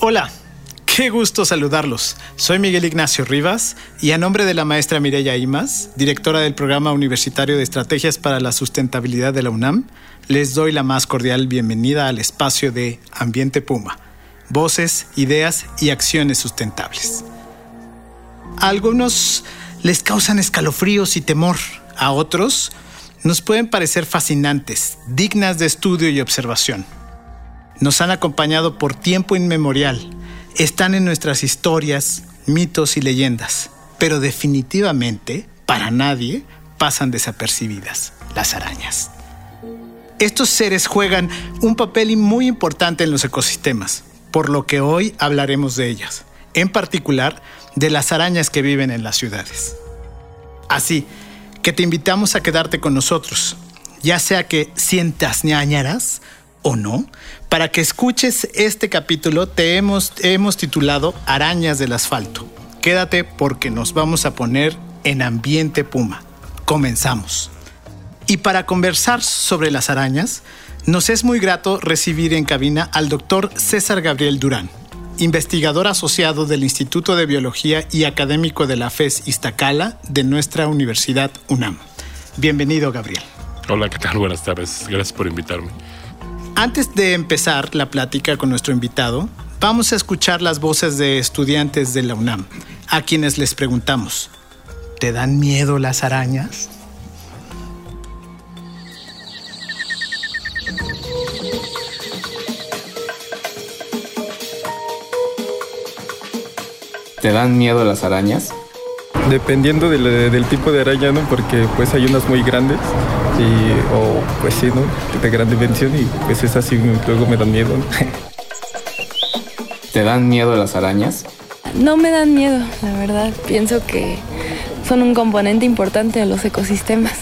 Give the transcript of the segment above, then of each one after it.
Hola, qué gusto saludarlos. Soy Miguel Ignacio Rivas y a nombre de la maestra Mireya Imas, directora del Programa Universitario de Estrategias para la Sustentabilidad de la UNAM, les doy la más cordial bienvenida al espacio de Ambiente Puma, voces, ideas y acciones sustentables. A algunos les causan escalofríos y temor, a otros nos pueden parecer fascinantes, dignas de estudio y observación nos han acompañado por tiempo inmemorial, están en nuestras historias, mitos y leyendas, pero definitivamente, para nadie, pasan desapercibidas las arañas. Estos seres juegan un papel muy importante en los ecosistemas, por lo que hoy hablaremos de ellas, en particular de las arañas que viven en las ciudades. Así que te invitamos a quedarte con nosotros, ya sea que sientas ñañaras o no, para que escuches este capítulo te hemos, hemos titulado Arañas del Asfalto. Quédate porque nos vamos a poner en ambiente puma. Comenzamos. Y para conversar sobre las arañas, nos es muy grato recibir en cabina al doctor César Gabriel Durán, investigador asociado del Instituto de Biología y académico de la FES Iztacala de nuestra Universidad UNAM. Bienvenido, Gabriel. Hola, ¿qué tal? Buenas tardes. Gracias por invitarme. Antes de empezar la plática con nuestro invitado, vamos a escuchar las voces de estudiantes de la UNAM, a quienes les preguntamos, ¿te dan miedo las arañas? ¿Te dan miedo las arañas? Dependiendo del, del tipo de araña, ¿no? Porque pues hay unas muy grandes y, o pues sí, ¿no? De gran dimensión y pues es así, luego me dan miedo. ¿Te dan miedo las arañas? No me dan miedo, la verdad. Pienso que son un componente importante de los ecosistemas.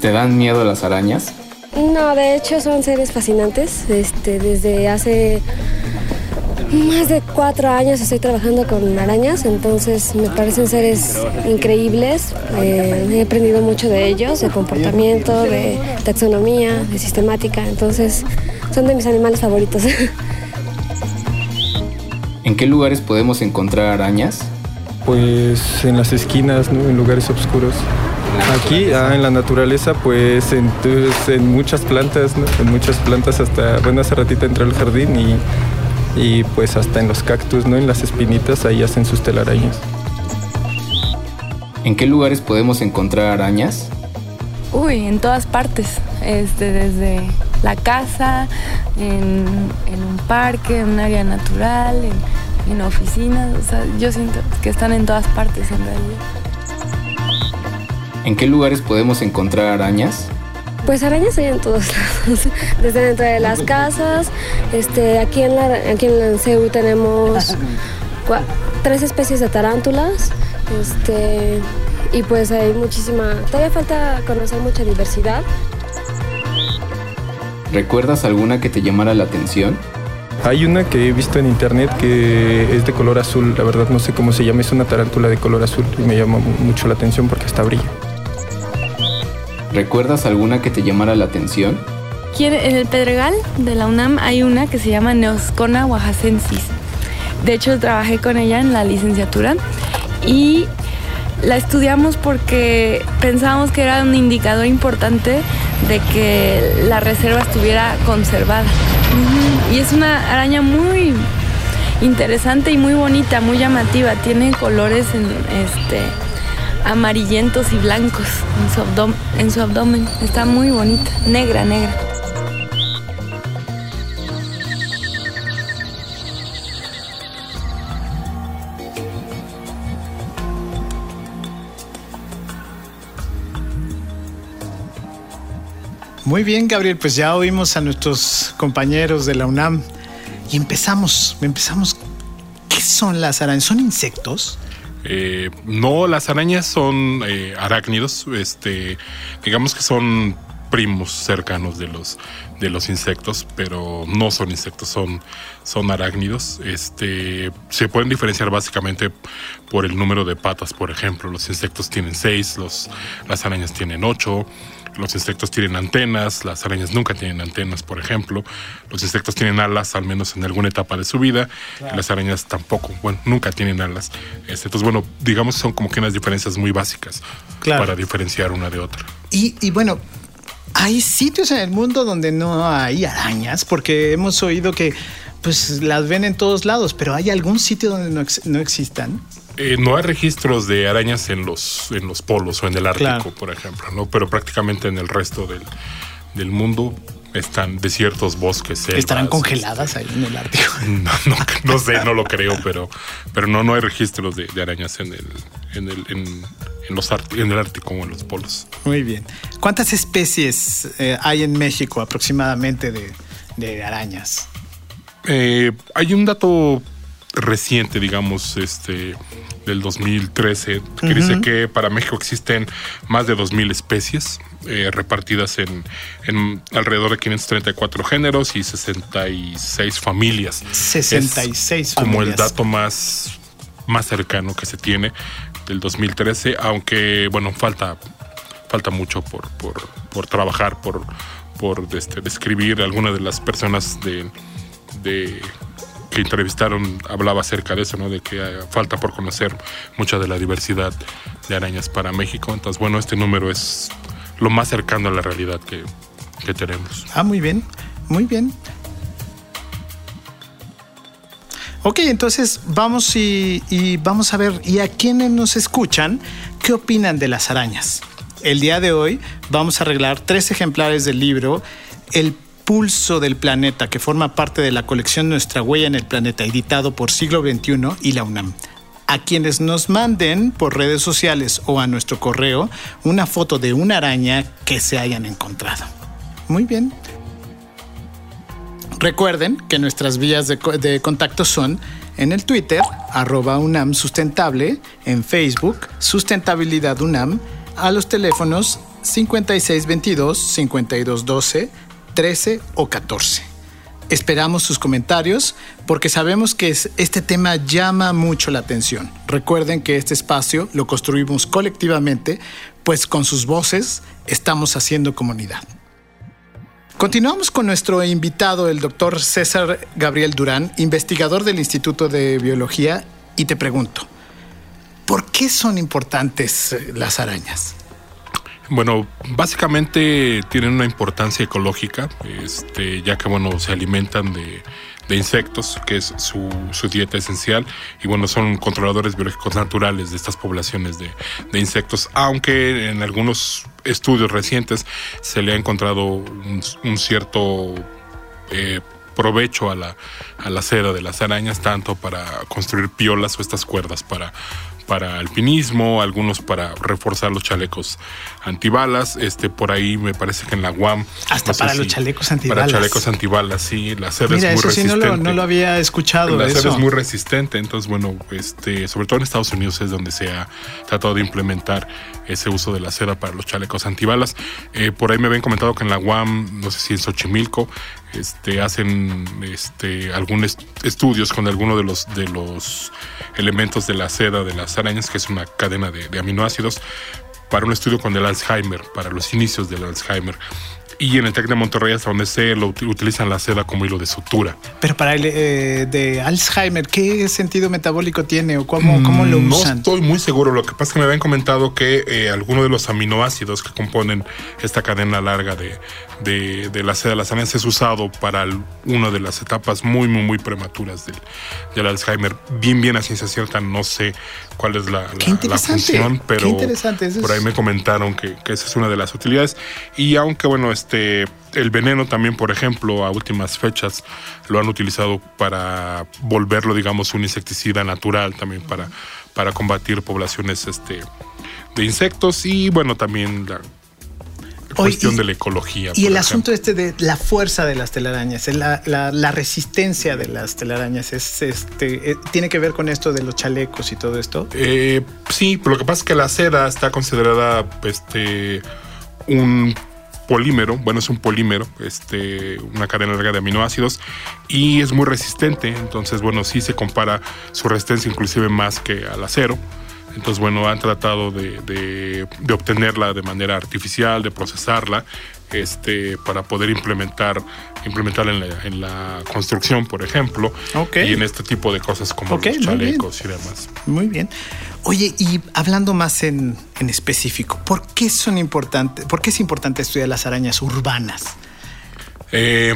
¿Te dan miedo las arañas? No, de hecho son seres fascinantes. Este, desde hace más de cuatro años estoy trabajando con arañas, entonces me parecen seres increíbles. Eh, he aprendido mucho de ellos, de comportamiento, de taxonomía, de sistemática, entonces son de mis animales favoritos. ¿En qué lugares podemos encontrar arañas? Pues en las esquinas, ¿no? en lugares oscuros. Aquí, ah, en la naturaleza, pues en, en muchas plantas, ¿no? en muchas plantas hasta, bueno, hace ratito entré al jardín y y pues hasta en los cactus, ¿no? En las espinitas ahí hacen sus telarañas. ¿En qué lugares podemos encontrar arañas? Uy, en todas partes, este, desde la casa, en, un parque, en un área natural, en, en oficinas, o sea, yo siento que están en todas partes en realidad. ¿En qué lugares podemos encontrar arañas? Pues arañas hay en todos lados, desde dentro de las casas. Este, aquí en la, aquí en la CEU tenemos tres especies de tarántulas. Este, y pues hay muchísima. Todavía falta conocer mucha diversidad. ¿Recuerdas alguna que te llamara la atención? Hay una que he visto en internet que es de color azul, la verdad no sé cómo se llama, es una tarántula de color azul y me llama mucho la atención porque hasta brilla. ¿Recuerdas alguna que te llamara la atención? En el Pedregal de la UNAM hay una que se llama Neoscona oaxacensis. De hecho, trabajé con ella en la licenciatura y la estudiamos porque pensábamos que era un indicador importante de que la reserva estuviera conservada. Y es una araña muy interesante y muy bonita, muy llamativa. Tiene colores en este amarillentos y blancos en su, abdomen. Está muy bonita, negra, negra. Muy bien, Gabriel, pues ya oímos a nuestros compañeros de la UNAM y empezamos, empezamos. ¿Qué son las arañas? ¿Son insectos? Eh, no, las arañas son eh, arácnidos, este, digamos que son primos cercanos de los de los insectos, pero no son insectos, son, son arácnidos. Este, se pueden diferenciar básicamente por el número de patas, por ejemplo. Los insectos tienen seis, las arañas tienen ocho. Los insectos tienen antenas, las arañas nunca tienen antenas, por ejemplo. Los insectos tienen alas, al menos en alguna etapa de su vida. las arañas tampoco, bueno, nunca tienen alas. Este, entonces, bueno, digamos son como que unas diferencias muy básicas para diferenciar una de otra. Y, y bueno, hay sitios en el mundo donde no hay arañas, porque hemos oído que pues las ven en todos lados, pero ¿hay algún sitio donde no, no existan? Eh, no hay registros de arañas en los, en los polos o en el Ártico, por ejemplo, ¿no? Pero prácticamente en el resto del, del mundo están desiertos, bosques, ¿Estarán congeladas ahí en el Ártico? No, no, no, sé, no lo creo, pero, pero no, no hay registros de, arañas en el, en el, en, los en el Ártico o en los polos. Muy bien. ¿Cuántas especies eh, hay en México aproximadamente de, de arañas? Eh, hay un dato reciente, digamos, este del 2013, que dice que para México existen más de 2.000 especies eh, repartidas en, en, alrededor de 534 géneros y 66 familias. 66 Como el dato más, más cercano que se tiene del 2013, aunque, bueno, falta, falta mucho por, por, por trabajar, por, por este, describir algunas de las personas de, de que entrevistaron hablaba acerca de eso, ¿no? De que falta por conocer mucha de la diversidad de arañas para México. Entonces, bueno, este número es lo más cercano a la realidad que, tenemos. Ah, muy bien, muy bien. Ok, entonces vamos y, y, vamos a ver, y a quienes nos escuchan, ¿qué opinan de las arañas? El día de hoy vamos a arreglar tres ejemplares del libro El Pulso del Planeta, que forma parte de la colección Nuestra Huella en el Planeta, editado por Siglo XXI y la UNAM. A quienes nos manden por redes sociales o a nuestro correo una foto de una araña que se hayan encontrado. Muy bien. Recuerden que nuestras vías de, contacto son en el Twitter, arroba UNAM Sustentable, en Facebook, Sustentabilidad UNAM, a los teléfonos 5622-5212, 13 o 14. Esperamos sus comentarios porque sabemos que este tema llama mucho la atención. Recuerden que este espacio lo construimos colectivamente, pues con sus voces estamos haciendo comunidad. Continuamos con nuestro invitado, el doctor César Gabriel Durán, investigador del Instituto de Biología, y te pregunto, ¿por qué son importantes eh, las arañas? Bueno, básicamente tienen una importancia ecológica, este, ya que bueno, se alimentan de, insectos, que es su, dieta esencial, y bueno, son controladores biológicos naturales de estas poblaciones de, insectos, aunque en algunos estudios recientes se le ha encontrado un, cierto eh, provecho a la, a la de las arañas, tanto para construir piolas o estas cuerdas para para alpinismo, algunos para reforzar los chalecos antibalas. Este, por ahí me parece que en la UAM. Hasta para los chalecos antibalas. Para chalecos antibalas, sí. La seda es muy eso resistente. Sí no, lo, no lo había escuchado. La seda es muy resistente. Entonces, bueno, este, sobre todo en Estados Unidos es donde se ha tratado de implementar ese uso de la seda para los chalecos antibalas. Eh, por ahí me habían comentado que en la UAM, no sé si en Xochimilco, este, hacen este, algunos estudios con alguno de los, de los elementos de la seda de las arañas, que es una cadena de, de aminoácidos, para un estudio con el Alzheimer, para los inicios del Alzheimer y en el TEC de Monterrey hasta donde se lo utilizan la seda como hilo de sutura. Pero para el eh, de Alzheimer, ¿qué sentido metabólico tiene o cómo, cómo lo mm, usan? No estoy muy seguro. Lo que pasa es que me habían comentado que eh, alguno de los aminoácidos que componen esta cadena larga de, de, la seda de las arañas es usado para una de las etapas muy, muy, muy prematuras del, del, Alzheimer. Bien, bien a ciencia cierta, no sé cuál es la, la, función, pero por ahí me comentaron que, que esa es una de las utilidades. Y aunque, bueno, este el veneno también, por ejemplo, a últimas fechas lo han utilizado para volverlo, digamos, un insecticida natural también para, para combatir poblaciones este, de insectos y bueno, también cuestión de la ecología. Y el asunto este de la fuerza de las telarañas, la, la, resistencia de las telarañas, es, este, eh, ¿tiene que ver con esto de los chalecos y todo esto? Eh, sí, pero lo que pasa es que la seda está considerada este, un polímero, bueno, es un polímero, este, una cadena larga de aminoácidos y es muy resistente, entonces, bueno, sí se compara su resistencia inclusive más que al acero. Entonces, bueno, han tratado de, de, obtenerla de manera artificial, de procesarla, este, para poder implementar, implementarla en la, en la construcción, por ejemplo, y en este tipo de cosas como los chalecos y demás. Muy bien. Oye, y hablando más en, en específico, ¿por qué son importantes, por qué es importante estudiar las arañas urbanas? Eh,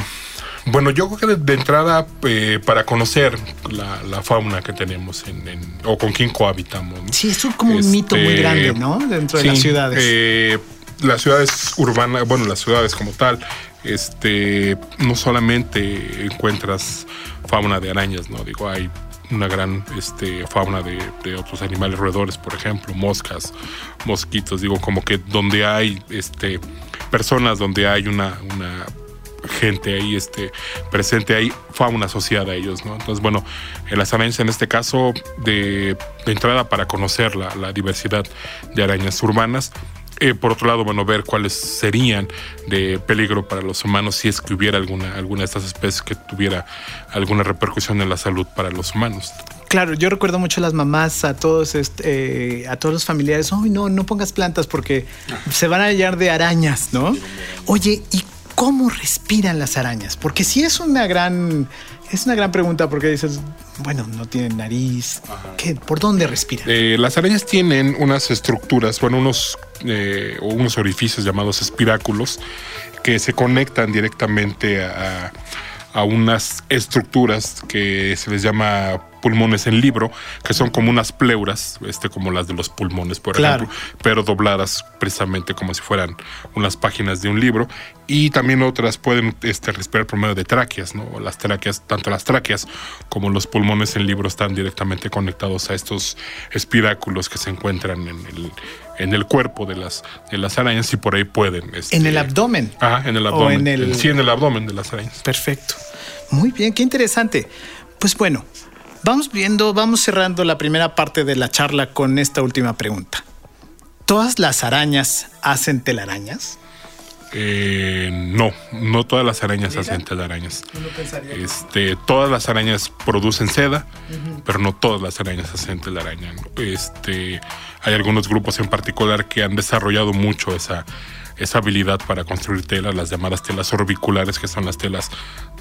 bueno, yo creo que de, entrada, eh, para conocer la, fauna que tenemos en, o con quién cohabitamos. Sí, es como un mito muy este, grande, ¿no? Dentro de las ciudades. Eh, las ciudades urbanas, bueno, las ciudades como tal, este, no solamente encuentras fauna de arañas, ¿no? Digo, hay una gran este, fauna de, de, otros animales roedores, por ejemplo, moscas, mosquitos, digo, como que donde hay este, personas, donde hay una, una gente ahí este, presente, hay fauna asociada a ellos, ¿no? Entonces, bueno, en las arañas en este caso, de, entrada para conocer la, la, diversidad de arañas urbanas, eh, por otro lado, bueno, ver cuáles serían de peligro para los humanos si es que hubiera alguna, alguna de estas especies que tuviera alguna repercusión en la salud para los humanos. Claro, yo recuerdo mucho a las mamás, a todos, este, a todos los familiares, ¡ay, no, no pongas plantas porque se van a hallar de arañas, ¿no? Oye, ¿y cómo respiran las arañas? Porque si es una gran, es una gran pregunta porque dices, bueno, no tienen nariz, ¿qué, ¿por dónde respiran? Eh, las arañas tienen unas estructuras, bueno, unos, eh, unos orificios llamados espiráculos que se conectan directamente a, a unas estructuras que se les llama pulmones en libro, que son como unas pleuras, este, como las de los pulmones, por ejemplo, pero dobladas precisamente como si fueran unas páginas de un libro. Y también otras pueden este, respirar por medio de tráqueas, ¿no? Las tráqueas, tanto las tráqueas como los pulmones en libro están directamente conectados a estos espiráculos que se encuentran en el, en el cuerpo de las, de las arañas y por ahí pueden. Este, en el abdomen. Ah, en el abdomen. En el... Sí, en el abdomen de las arañas. Perfecto. Muy bien, qué interesante. Pues bueno, Vamos viendo, vamos cerrando la primera parte de la charla con esta última pregunta. ¿Todas las arañas hacen telarañas? Eh, no, no todas las arañas hacen telarañas. Este, todas las arañas producen seda, pero no todas las arañas hacen telaraña. Este, hay algunos grupos en particular que han desarrollado mucho esa, esa habilidad para construir telas, las llamadas telas orbiculares, que son las telas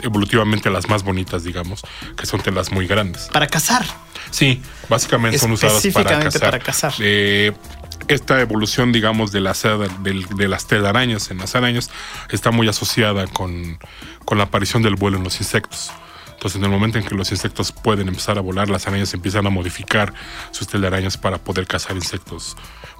evolutivamente las más bonitas, digamos, que son telas muy grandes. Para cazar. Sí, básicamente son usadas para cazar. Para cazar. Eh, esta evolución, digamos, de, la de, las telarañas en las arañas está muy asociada con, con la aparición del vuelo en los insectos. Entonces, en el momento en que los insectos pueden empezar a volar, las arañas empiezan a modificar sus telarañas para poder cazar insectos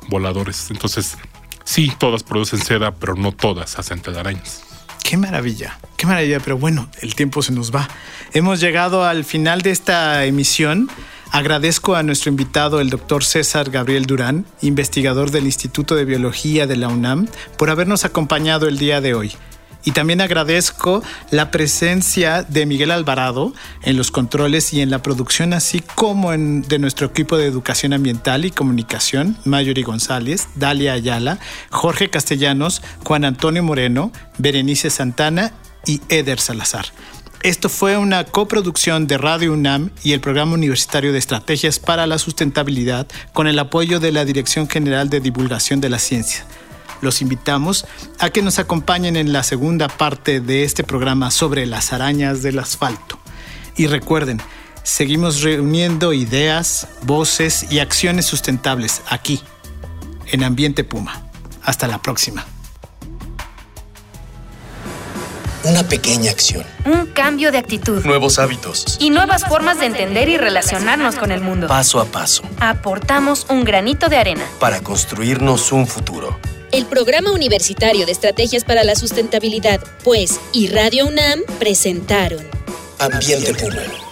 voladores. Entonces, Sí, todas producen seda, pero no todas hacen telarañas. Qué maravilla, qué maravilla, pero bueno, el tiempo se nos va. Hemos llegado al final de esta emisión. Agradezco a nuestro invitado, el doctor César Gabriel Durán, investigador del Instituto de Biología de la UNAM, por habernos acompañado el día de hoy. Y también agradezco la presencia de Miguel Alvarado en los controles y en la producción, así como de nuestro equipo de educación ambiental y comunicación, Mayuri González, Dalia Ayala, Jorge Castellanos, Juan Antonio Moreno, Berenice Santana y Eder Salazar. Esto fue una coproducción de Radio UNAM y el Programa Universitario de Estrategias para la Sustentabilidad con el apoyo de la Dirección General de Divulgación de la Ciencia los invitamos a que nos acompañen en la segunda parte de este programa sobre las arañas del asfalto. Y recuerden, seguimos reuniendo ideas, voces y acciones sustentables aquí, en Ambiente Puma. Hasta la próxima. Una pequeña acción. Un cambio de actitud. Nuevos hábitos. Y nuevas formas de entender y relacionarnos con el mundo. Paso a paso. Aportamos un granito de arena. Para construirnos un futuro. El Programa Universitario de Estrategias para la Sustentabilidad, pues, y Radio UNAM presentaron Ambiente Puma.